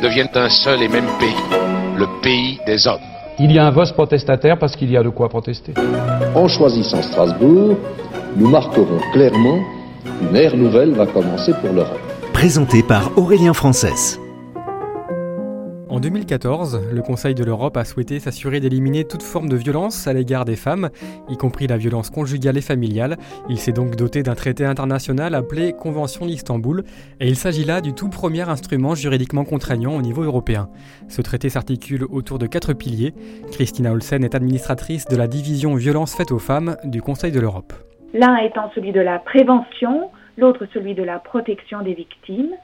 deviennent un seul et même pays, le pays des hommes. Il y a un vote protestataire parce qu'il y a de quoi protester. En choisissant Strasbourg, nous marquerons clairement qu'une ère nouvelle va commencer pour l'Europe. Présenté par Aurélien Frances. En 2014, le Conseil de l'Europe a souhaité s'assurer d'éliminer toute forme de violence à l'égard des femmes, y compris la violence conjugale et familiale. Il s'est donc doté d'un traité international appelé Convention d'Istanbul, et il s'agit là du tout premier instrument juridiquement contraignant au niveau européen. Ce traité s'articule autour de quatre piliers. Christina Olsen est administratrice de la division violence faite aux femmes du Conseil de l'Europe. L'un étant celui de la prévention, l'autre celui de la protection des victimes,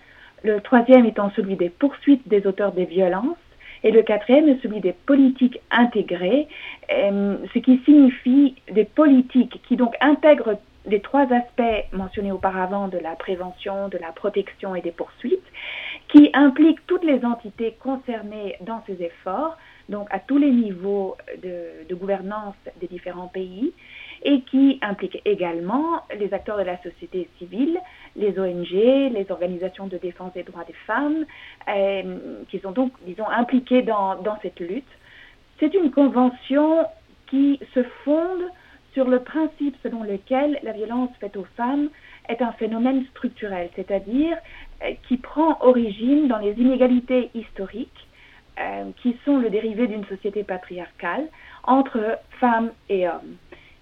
le troisième étant celui des poursuites des auteurs des violences, et le quatrième est celui des politiques intégrées, euh, ce qui signifie des politiques qui donc intègrent les trois aspects mentionnés auparavant de la prévention, de la protection et des poursuites, qui impliquent toutes les entités concernées dans ces efforts, donc à tous les niveaux de, de gouvernance des différents pays, et qui impliquent également les acteurs de la société civile, les ONG, les organisations de défense des droits des femmes, euh, qui sont donc, disons, impliquées dans, dans cette lutte. C'est une convention qui se fonde sur le principe selon lequel la violence faite aux femmes est un phénomène structurel, c'est-à-dire euh, qui prend origine dans les inégalités historiques euh, qui sont le dérivé d'une société patriarcale entre femmes et hommes.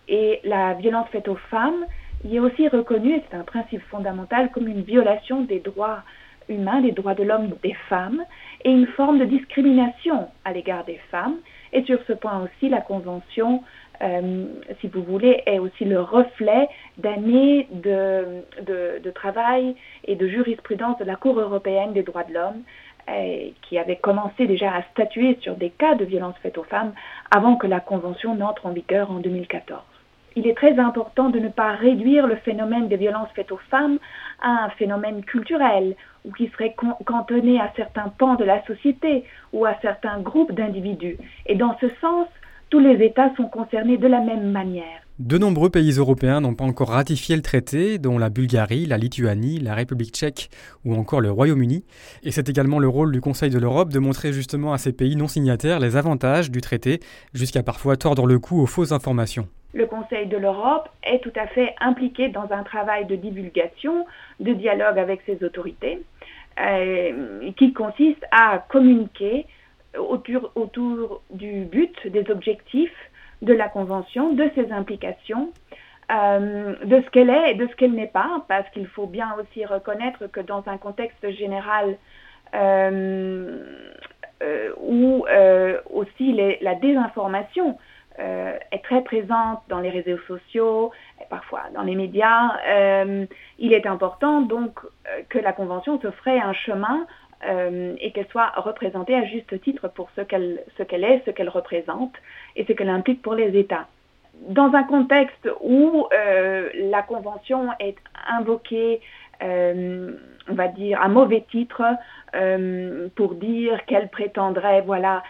Et la violence faite aux femmes y est aussi reconnue, et c'est un principe fondamental, comme une violation des droits humains, des droits de l'homme des femmes, et une forme de discrimination à l'égard des femmes. Et sur ce point aussi, la Convention, euh, si vous voulez, est aussi le reflet d'années de, travail et de jurisprudence de la Cour européenne des droits de l'homme, euh, qui avait commencé déjà à statuer sur des cas de violence faite aux femmes avant que la Convention n'entre en vigueur en 2014 il est très important de ne pas réduire le phénomène des violences faites aux femmes à un phénomène culturel ou qui serait cantonné à certains pans de la société ou à certains groupes d'individus. Et dans ce sens, tous les États sont concernés de la même manière. De nombreux pays européens n'ont pas encore ratifié le traité, dont la Bulgarie, la Lituanie, la République tchèque ou encore le Royaume-Uni. Et c'est également le rôle du Conseil de l'Europe de montrer justement à ces pays non signataires les avantages du traité, jusqu'à parfois tordre le cou aux fausses informations le Conseil de l'Europe est tout à fait impliqué dans un travail de divulgation, de dialogue avec ses autorités, euh, qui consiste à communiquer autour, autour, du but, des objectifs de la Convention, de ses implications, euh, de ce qu'elle est et de ce qu'elle n'est pas, parce qu'il faut bien aussi reconnaître que dans un contexte général euh, euh où aussi la désinformation est très présente dans les réseaux sociaux, parfois dans les médias. Il est important donc que la Convention se ferait un chemin euh, et qu'elle soit représentée à juste titre pour ce qu'elle est, ce qu'elle représente et ce qu'elle implique pour les États. Dans un contexte où euh, la Convention est invoquée euh, on va dire, à mauvais titre pour dire qu'elle prétendrait, voilà,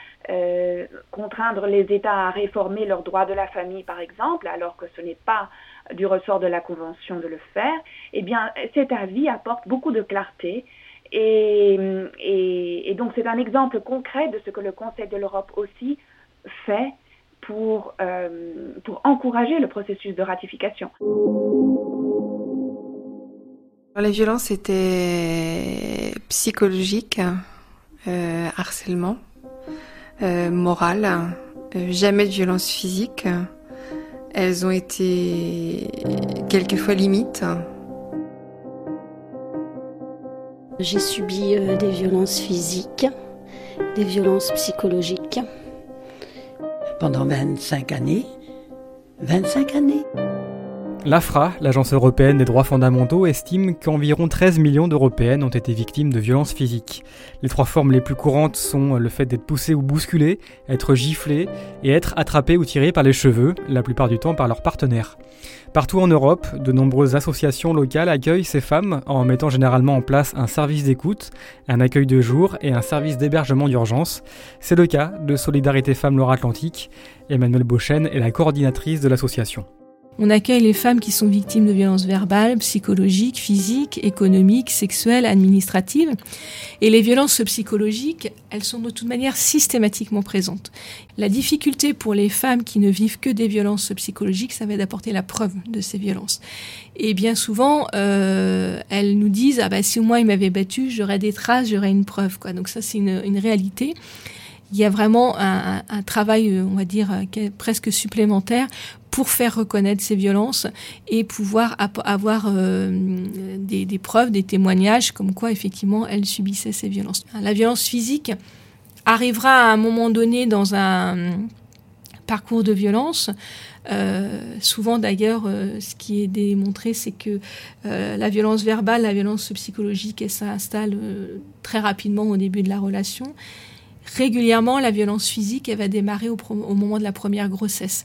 contraindre les États à réformer leurs droits de la famille, par exemple, alors que ce n'est pas du ressort de la Convention de le faire, eh bien, cet avis apporte beaucoup de clarté. Et, donc, c'est un exemple concret de ce que le Conseil de l'Europe aussi fait pour, euh, pour encourager le processus de ratification. Les violences étaient psychologiques, euh, harcèlement, euh, moral, euh, jamais de violence physique. Elles ont été quelquefois limites. J'ai subi euh, des violences physiques, des violences psychologiques. Pendant 25 années. 25 années. L'AFRA, l'Agence européenne des droits fondamentaux, estime qu'environ 13 millions d'Européennes ont été victimes de violences physiques. Les trois formes les plus courantes sont le fait d'être poussé ou bousculé, être giflé et être attrapé ou tiré par les cheveux, la plupart du temps par leur partenaire. Partout en Europe, de nombreuses associations locales accueillent ces femmes en mettant généralement en place un service d'écoute, un accueil de jour et un service d'hébergement d'urgence. C'est le cas de Solidarité Femmes Loire-Atlantique. Emmanuelle Beauchesne est la coordinatrice de l'association. On accueille les femmes qui sont victimes de violences verbales, psychologiques, physiques, économiques, sexuelles, administratives. Et les violences psychologiques, elles sont de toute manière systématiquement présentes. La difficulté pour les femmes qui ne vivent que des violences psychologiques, ça va être d'apporter la preuve de ces violences. Et bien souvent, euh, elles nous disent ah bah si au moins il m'avait battu, j'aurais des traces, j'aurais une preuve quoi. Donc ça c'est une, une réalité il y a vraiment un, travail, euh, on va dire, euh, presque supplémentaire pour faire reconnaître ces violences et pouvoir avoir euh, des, preuves, des témoignages comme quoi effectivement elles subissaient ces violences. La violence physique arrivera à un moment donné dans un parcours de violence. Souvent d'ailleurs, ce qui est démontré, c'est que la violence verbale, la violence psychologique, elle s'installe très rapidement au début de la relation. Régulièrement, la violence physique, elle va démarrer au, moment de la première grossesse.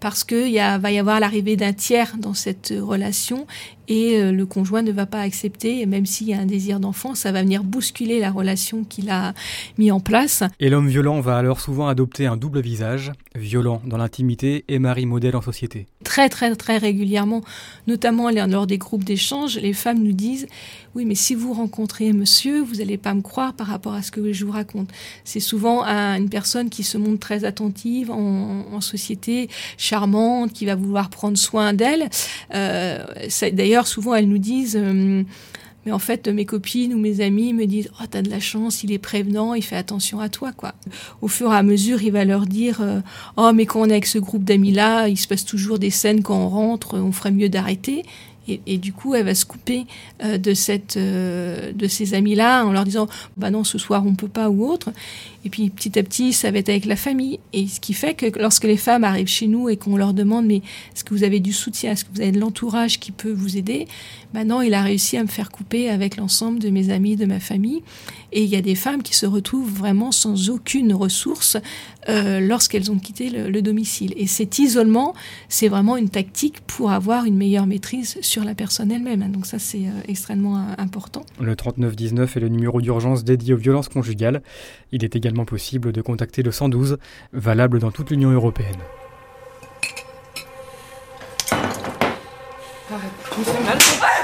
Parce qu'il va y avoir l'arrivée d'un tiers dans cette relation et euh, le conjoint ne va pas accepter, et même s'il y a un désir d'enfant, ça va venir bousculer la relation qu'il a mis en place. Et l'homme violent va alors souvent adopter un double visage, violent dans l'intimité et mari modèle en société. Très très très régulièrement, notamment lors des groupes d'échange, les femmes nous disent oui mais si vous rencontrez monsieur, vous n'allez pas me croire par rapport à ce que je vous raconte. C'est souvent une personne qui se montre très attentive en, en société, charmante, qui va vouloir prendre soin d'elle. Euh, D'ailleurs, souvent, elles nous disent, euh, mais en fait, mes copines ou mes amis me disent, oh, t'as de la chance, il est prévenant, il fait attention à toi, quoi. Au fur et à mesure, il va leur dire, euh, oh, mais quand on est avec ce groupe d'amis-là, il se passe toujours des scènes quand on rentre, on ferait mieux d'arrêter. Et, du coup, elle va se couper euh, de cette, de ces amis-là en leur disant, bah non, ce soir on peut pas ou autre. Et puis petit à petit, ça va être avec la famille. Et ce qui fait que lorsque les femmes arrivent chez nous et qu'on leur demande, mais est-ce que vous avez du soutien, est-ce que vous avez de l'entourage qui peut vous aider? Maintenant, il a réussi à me faire couper avec l'ensemble de mes amis, de ma famille. Et il y a des femmes qui se retrouvent vraiment sans aucune ressource euh, lorsqu'elles ont quitté le, domicile. Et cet isolement, c'est vraiment une tactique pour avoir une meilleure maîtrise sur la personne elle-même. Donc ça, c'est euh, extrêmement euh, important. Le 3919 est le numéro d'urgence dédié aux violences conjugales. Il est également possible de contacter le 112, valable dans toute l'Union européenne. Arrête, tu me fais mal.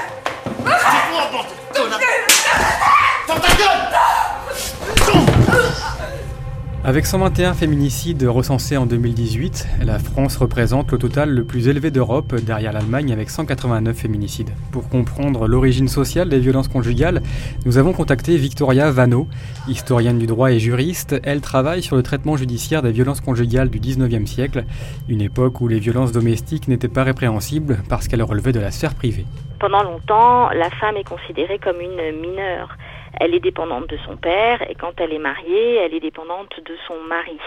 Avec 121 féminicides recensés en 2018, la France représente le total le plus élevé d'Europe derrière l'Allemagne avec 189 féminicides. Pour comprendre l'origine sociale des violences conjugales, nous avons contacté Victoria Vano, historienne du droit et juriste. Elle travaille sur le traitement judiciaire des violences conjugales du 19e siècle, une époque où les violences domestiques n'étaient pas répréhensibles parce qu'elles relevaient de la sphère privée. Pendant longtemps, la femme est considérée comme une mineure elle est dépendante de son père et quand elle est mariée, elle est dépendante de son mari.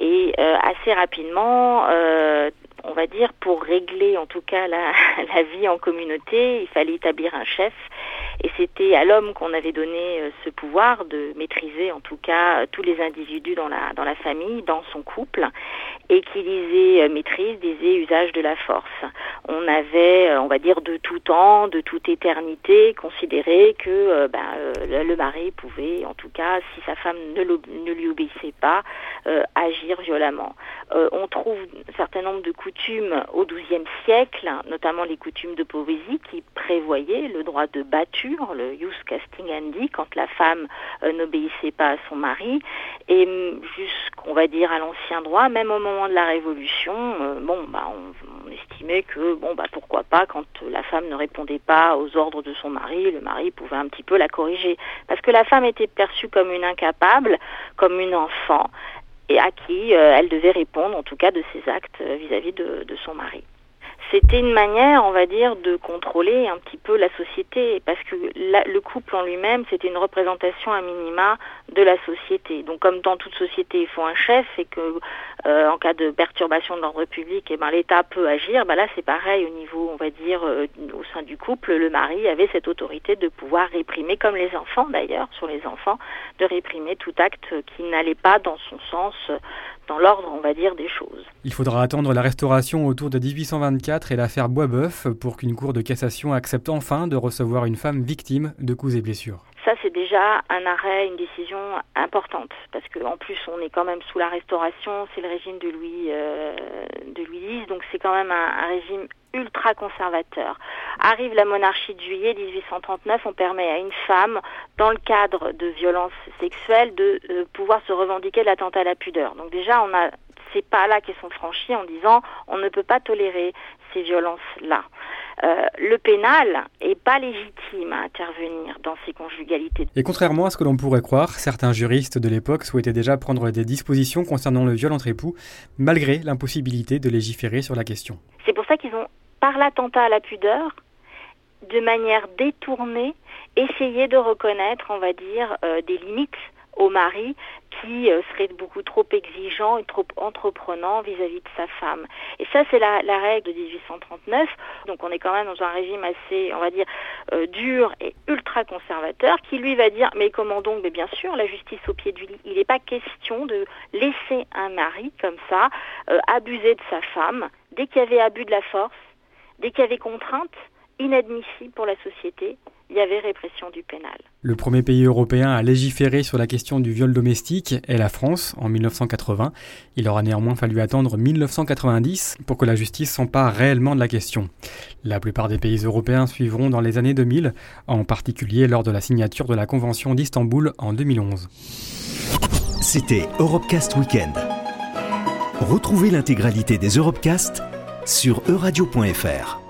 Et euh, assez rapidement, euh, on va dire, pour régler en tout cas la, la, vie en communauté, il fallait établir un chef. Et c'était à l'homme qu'on avait donné euh, ce pouvoir de maîtriser en tout cas tous les individus dans la, dans la famille, dans son couple, et qu'il disait maîtrise, disait usage de la force. On avait, on va dire, de tout temps, de toute éternité, considéré que ben, le mari pouvait, en tout cas, si sa femme ne, lui obéissait pas, agir violemment. on trouve un certain nombre de coutumes au XIIe siècle, notamment les coutumes de poésie qui prévoyaient le droit de le jus casting andi, quand la femme euh, n'obéissait pas à son mari. Et mm, jusqu'on va dire à l'ancien droit, même au moment de la Révolution, euh, bon, bah, on, estimait que bon, bah, pourquoi pas quand la femme ne répondait pas aux ordres de son mari, le mari pouvait un petit peu la corriger, parce que la femme était perçue comme une incapable, comme une enfant et à qui euh, elle devait répondre, en tout cas, de ses actes vis-à-vis de, son mari. C'était une manière, on va dire, de contrôler un petit peu la société, parce que le couple en lui-même, c'était une représentation à minima de la société. Donc, comme dans toute société, il faut un chef, et que euh, en cas de perturbation de l'ordre public, eh ben, l'État peut agir. Ben là, c'est pareil au niveau, on va dire, euh, au sein du couple, le mari avait cette autorité de pouvoir réprimer, comme les enfants d'ailleurs, sur les enfants, de réprimer tout acte qui n'allait pas dans son sens dans l'ordre, on va dire, des choses. Il faudra attendre la restauration autour de 1824 et l'affaire Boisbeuf pour qu'une cour de cassation accepte enfin de recevoir une femme victime de coups et blessures. Ça, c'est déjà un arrêt, une décision importante, parce qu'en plus, on est quand même sous la restauration, c'est le régime de Louis, euh, X, donc c'est quand même un, régime ultra conservateur. Arrive la monarchie de juillet 1839, on permet à une femme, dans le cadre de violences sexuelles, de euh, pouvoir se revendiquer de l'attentat à la pudeur. Donc déjà, on a ces pas-là qui sont franchis en disant on ne peut pas tolérer ces violences-là. Euh, le pénal est pas légitime à intervenir dans ces conjugalités. Et contrairement à ce que l'on pourrait croire, certains juristes de l'époque souhaitaient déjà prendre des dispositions concernant le viol entre époux, malgré l'impossibilité de légiférer sur la question. C'est pour ça qu'ils ont, par l'attentat à la pudeur, de manière détournée, essayé de reconnaître, on va dire, euh, des limites au mari qui euh, serait beaucoup trop exigeant et trop entreprenant vis-à-vis de sa femme. Et ça, c'est la, règle de 1839. Donc on est quand même dans un régime assez, on va dire, euh, dur et ultra conservateur, qui lui va dire, mais comment donc? Mais bien sûr, la justice au pied du lit. Il n'est pas question de laisser un mari comme ça euh, abuser de sa femme. Dès qu'il y avait abus de la force, dès qu'il y avait contrainte, inadmissible pour la société, il y avait répression du pénal. Le premier pays européen à légiférer sur la question du viol domestique est la France en 1980. Il aura néanmoins fallu attendre 1990 pour que la justice s'empare réellement de la question. La plupart des pays européens suivront dans les années 2000, en particulier lors de la signature de la Convention d'Istanbul en 2011. C'était Europecast Weekend. Retrouvez l'intégralité des Europecast sur euradio.fr.